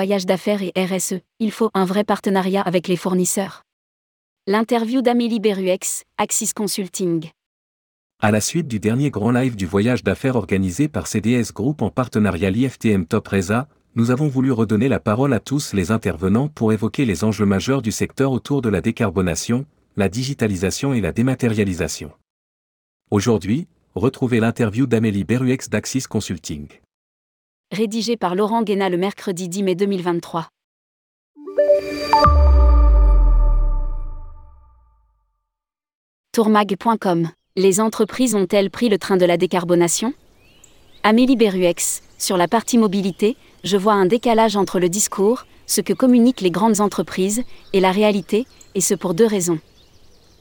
voyage d'affaires et RSE, il faut un vrai partenariat avec les fournisseurs. L'interview d'Amélie Beruex, Axis Consulting. À la suite du dernier grand live du voyage d'affaires organisé par CDS Group en partenariat l'IFTM Top Reza, nous avons voulu redonner la parole à tous les intervenants pour évoquer les enjeux majeurs du secteur autour de la décarbonation, la digitalisation et la dématérialisation. Aujourd'hui, retrouvez l'interview d'Amélie Beruex d'Axis Consulting. Rédigé par Laurent Guéna le mercredi 10 mai 2023. Tourmag.com Les entreprises ont-elles pris le train de la décarbonation? Amélie Beruex, sur la partie mobilité, je vois un décalage entre le discours, ce que communiquent les grandes entreprises, et la réalité, et ce pour deux raisons.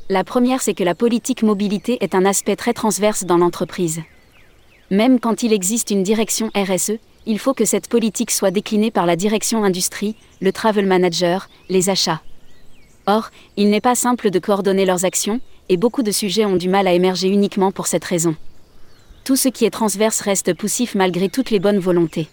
La première, c'est que la politique mobilité est un aspect très transverse dans l'entreprise. Même quand il existe une direction RSE, il faut que cette politique soit déclinée par la direction industrie, le travel manager, les achats. Or, il n'est pas simple de coordonner leurs actions, et beaucoup de sujets ont du mal à émerger uniquement pour cette raison. Tout ce qui est transverse reste poussif malgré toutes les bonnes volontés.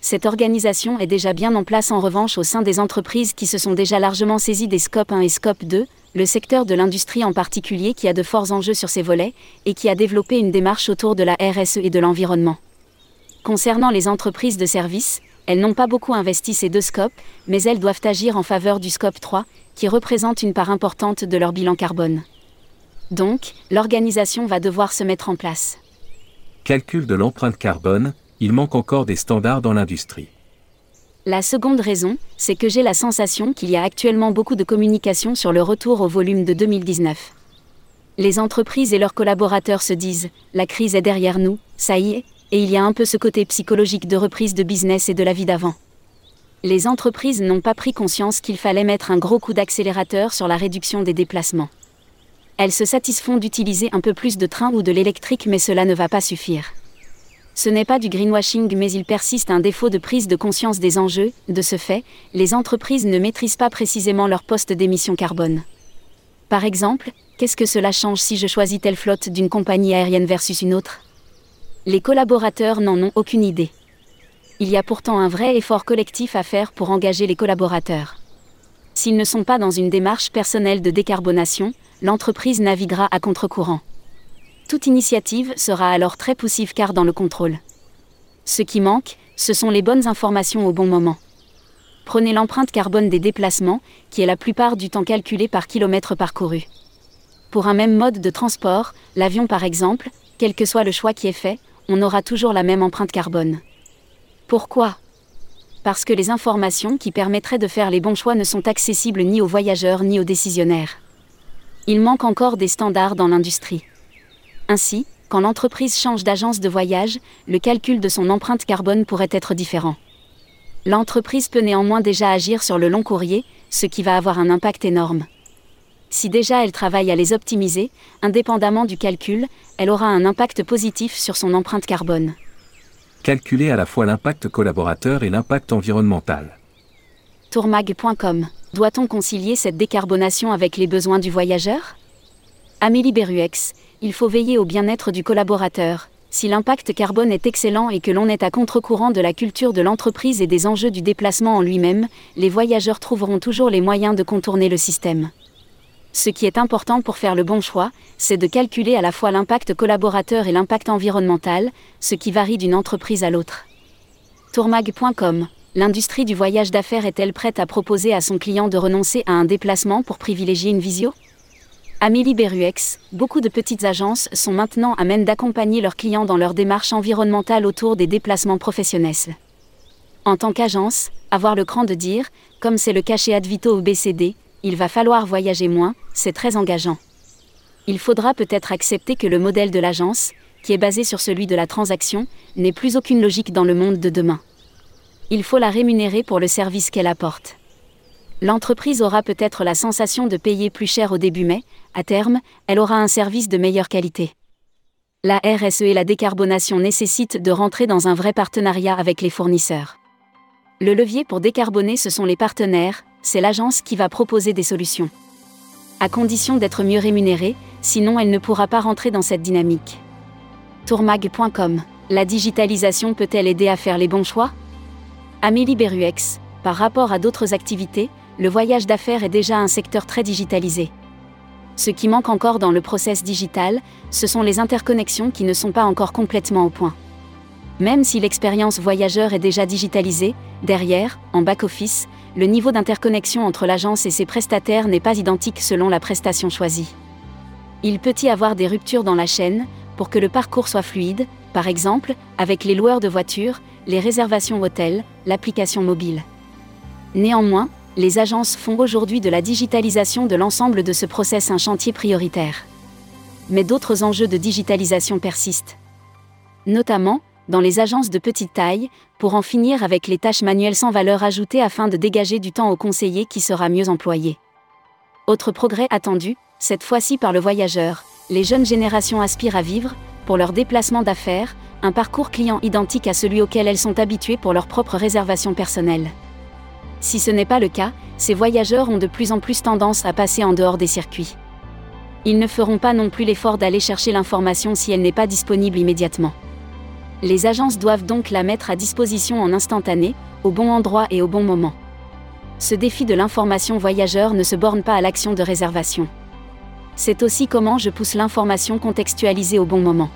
Cette organisation est déjà bien en place en revanche au sein des entreprises qui se sont déjà largement saisies des Scope 1 et Scope 2, le secteur de l'industrie en particulier qui a de forts enjeux sur ces volets, et qui a développé une démarche autour de la RSE et de l'environnement. Concernant les entreprises de services, elles n'ont pas beaucoup investi ces deux scopes, mais elles doivent agir en faveur du scope 3, qui représente une part importante de leur bilan carbone. Donc, l'organisation va devoir se mettre en place. Calcul de l'empreinte carbone, il manque encore des standards dans l'industrie. La seconde raison, c'est que j'ai la sensation qu'il y a actuellement beaucoup de communication sur le retour au volume de 2019. Les entreprises et leurs collaborateurs se disent ⁇ La crise est derrière nous, ça y est ⁇ et il y a un peu ce côté psychologique de reprise de business et de la vie d'avant. Les entreprises n'ont pas pris conscience qu'il fallait mettre un gros coup d'accélérateur sur la réduction des déplacements. Elles se satisfont d'utiliser un peu plus de train ou de l'électrique mais cela ne va pas suffire. Ce n'est pas du greenwashing mais il persiste un défaut de prise de conscience des enjeux, de ce fait, les entreprises ne maîtrisent pas précisément leur poste d'émission carbone. Par exemple, qu'est-ce que cela change si je choisis telle flotte d'une compagnie aérienne versus une autre? Les collaborateurs n'en ont aucune idée. Il y a pourtant un vrai effort collectif à faire pour engager les collaborateurs. S'ils ne sont pas dans une démarche personnelle de décarbonation, l'entreprise naviguera à contre-courant toute initiative sera alors très poussive car dans le contrôle. Ce qui manque, ce sont les bonnes informations au bon moment. Prenez l'empreinte carbone des déplacements, qui est la plupart du temps calculée par kilomètre parcouru. Pour un même mode de transport, l'avion par exemple, quel que soit le choix qui est fait, on aura toujours la même empreinte carbone. Pourquoi? Parce que les informations qui permettraient de faire les bons choix ne sont accessibles ni aux voyageurs ni aux décisionnaires. Il manque encore des standards dans l'industrie. Ainsi, quand l'entreprise change d'agence de voyage, le calcul de son empreinte carbone pourrait être différent. L'entreprise peut néanmoins déjà agir sur le long courrier, ce qui va avoir un impact énorme. Si déjà elle travaille à les optimiser, indépendamment du calcul, elle aura un impact positif sur son empreinte carbone. Calculer à la fois l'impact collaborateur et l'impact environnemental. Tourmag.com Doit-on concilier cette décarbonation avec les besoins du voyageur? Amélie Beruex, il faut veiller au bien-être du collaborateur. Si l'impact carbone est excellent et que l'on est à contre-courant de la culture de l'entreprise et des enjeux du déplacement en lui-même, les voyageurs trouveront toujours les moyens de contourner le système. Ce qui est important pour faire le bon choix, c'est de calculer à la fois l'impact collaborateur et l'impact environnemental, ce qui varie d'une entreprise à l'autre. Tourmag.com L'industrie du voyage d'affaires est-elle prête à proposer à son client de renoncer à un déplacement pour privilégier une visio? Amélie Beruex, beaucoup de petites agences sont maintenant à même d'accompagner leurs clients dans leur démarche environnementale autour des déplacements professionnels. En tant qu'agence, avoir le cran de dire, comme c'est le cas chez Advito ou BCD, il va falloir voyager moins, c'est très engageant. Il faudra peut-être accepter que le modèle de l'agence, qui est basé sur celui de la transaction, n'ait plus aucune logique dans le monde de demain. Il faut la rémunérer pour le service qu'elle apporte l'entreprise aura peut-être la sensation de payer plus cher au début mais, à terme, elle aura un service de meilleure qualité. La RSE et la décarbonation nécessitent de rentrer dans un vrai partenariat avec les fournisseurs. Le levier pour décarboner, ce sont les partenaires, c'est l'agence qui va proposer des solutions. À condition d'être mieux rémunérée, sinon elle ne pourra pas rentrer dans cette dynamique. Tourmag.com La digitalisation peut-elle aider à faire les bons choix? Amélie Beruex, par rapport à d'autres activités, le voyage d'affaires est déjà un secteur très digitalisé. Ce qui manque encore dans le process digital, ce sont les interconnexions qui ne sont pas encore complètement au point. Même si l'expérience voyageur est déjà digitalisée, derrière, en back-office, le niveau d'interconnexion entre l'agence et ses prestataires n'est pas identique selon la prestation choisie. Il peut y avoir des ruptures dans la chaîne, pour que le parcours soit fluide, par exemple, avec les loueurs de voitures, les réservations hôtels, l'application mobile. Néanmoins, les agences font aujourd'hui de la digitalisation de l'ensemble de ce process un chantier prioritaire. Mais d'autres enjeux de digitalisation persistent. Notamment, dans les agences de petite taille, pour en finir avec les tâches manuelles sans valeur ajoutée afin de dégager du temps aux conseillers qui sera mieux employé. Autre progrès attendu, cette fois-ci par le voyageur, les jeunes générations aspirent à vivre, pour leur déplacement d'affaires, un parcours client identique à celui auquel elles sont habituées pour leur propre réservation personnelle. Si ce n'est pas le cas, ces voyageurs ont de plus en plus tendance à passer en dehors des circuits. Ils ne feront pas non plus l'effort d'aller chercher l'information si elle n'est pas disponible immédiatement. Les agences doivent donc la mettre à disposition en instantané, au bon endroit et au bon moment. Ce défi de l'information voyageur ne se borne pas à l'action de réservation. C'est aussi comment je pousse l'information contextualisée au bon moment.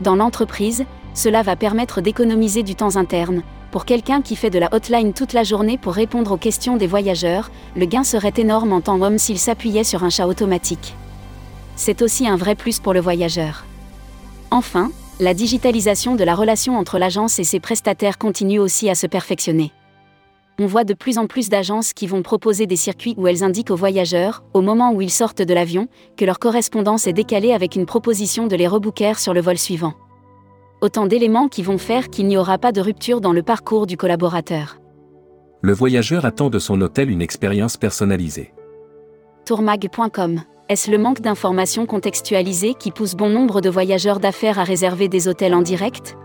Dans l'entreprise, cela va permettre d'économiser du temps interne, pour quelqu'un qui fait de la hotline toute la journée pour répondre aux questions des voyageurs, le gain serait énorme en temps homme s'il s'appuyait sur un chat automatique. C'est aussi un vrai plus pour le voyageur. Enfin, la digitalisation de la relation entre l'agence et ses prestataires continue aussi à se perfectionner. On voit de plus en plus d'agences qui vont proposer des circuits où elles indiquent aux voyageurs, au moment où ils sortent de l'avion, que leur correspondance est décalée avec une proposition de les rebooker sur le vol suivant autant d'éléments qui vont faire qu'il n'y aura pas de rupture dans le parcours du collaborateur. Le voyageur attend de son hôtel une expérience personnalisée. Tourmag.com Est-ce le manque d'informations contextualisées qui pousse bon nombre de voyageurs d'affaires à réserver des hôtels en direct?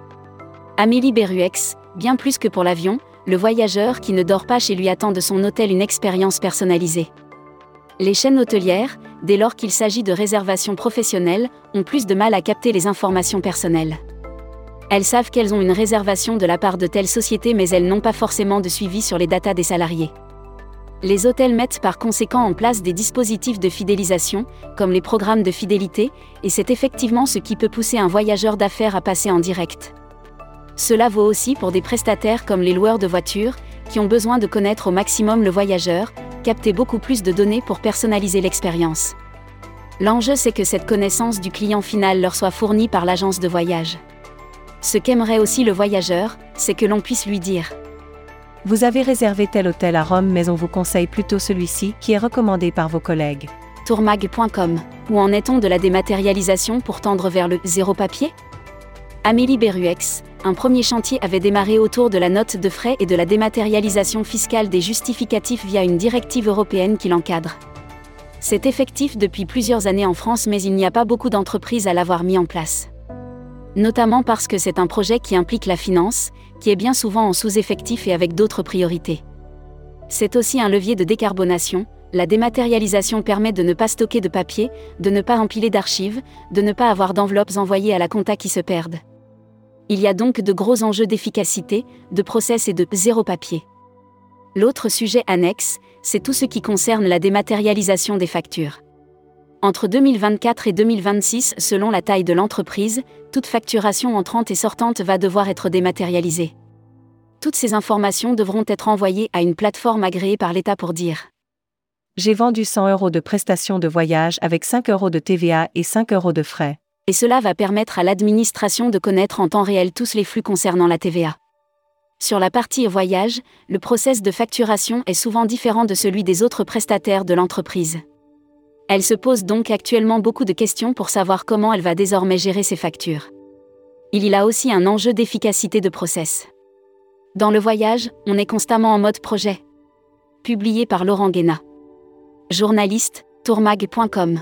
Amélie Beruex, bien plus que pour l'avion, le voyageur qui ne dort pas chez lui attend de son hôtel une expérience personnalisée. Les chaînes hôtelières, dès lors qu'il s'agit de réservations professionnelles, ont plus de mal à capter les informations personnelles. Elles savent qu'elles ont une réservation de la part de telle société mais elles n'ont pas forcément de suivi sur les datas des salariés. Les hôtels mettent par conséquent en place des dispositifs de fidélisation, comme les programmes de fidélité, et c'est effectivement ce qui peut pousser un voyageur d'affaires à passer en direct. Cela vaut aussi pour des prestataires comme les loueurs de voitures, qui ont besoin de connaître au maximum le voyageur, capter beaucoup plus de données pour personnaliser l'expérience. L'enjeu c'est que cette connaissance du client final leur soit fournie par l'agence de voyage. Ce qu'aimerait aussi le voyageur, c'est que l'on puisse lui dire. Vous avez réservé tel hôtel à Rome mais on vous conseille plutôt celui-ci qui est recommandé par vos collègues. Tourmag.com. Où en est-on de la dématérialisation pour tendre vers le zéro papier? Amélie Beruex, un premier chantier avait démarré autour de la note de frais et de la dématérialisation fiscale des justificatifs via une directive européenne qui l'encadre. C'est effectif depuis plusieurs années en France mais il n'y a pas beaucoup d'entreprises à l'avoir mis en place notamment parce que c'est un projet qui implique la finance, qui est bien souvent en sous-effectif et avec d'autres priorités. C'est aussi un levier de décarbonation, la dématérialisation permet de ne pas stocker de papier, de ne pas empiler d'archives, de ne pas avoir d'enveloppes envoyées à la compta qui se perdent. Il y a donc de gros enjeux d'efficacité, de process et de zéro papier. L'autre sujet annexe, c'est tout ce qui concerne la dématérialisation des factures. Entre 2024 et 2026, selon la taille de l'entreprise, toute facturation entrante et sortante va devoir être dématérialisée. Toutes ces informations devront être envoyées à une plateforme agréée par l'État pour dire J'ai vendu 100 euros de prestations de voyage avec 5 euros de TVA et 5 euros de frais. Et cela va permettre à l'administration de connaître en temps réel tous les flux concernant la TVA. Sur la partie voyage, le process de facturation est souvent différent de celui des autres prestataires de l'entreprise. Elle se pose donc actuellement beaucoup de questions pour savoir comment elle va désormais gérer ses factures. Il y a aussi un enjeu d'efficacité de process. Dans le voyage, on est constamment en mode projet. Publié par Laurent Guéna. Journaliste, tourmag.com.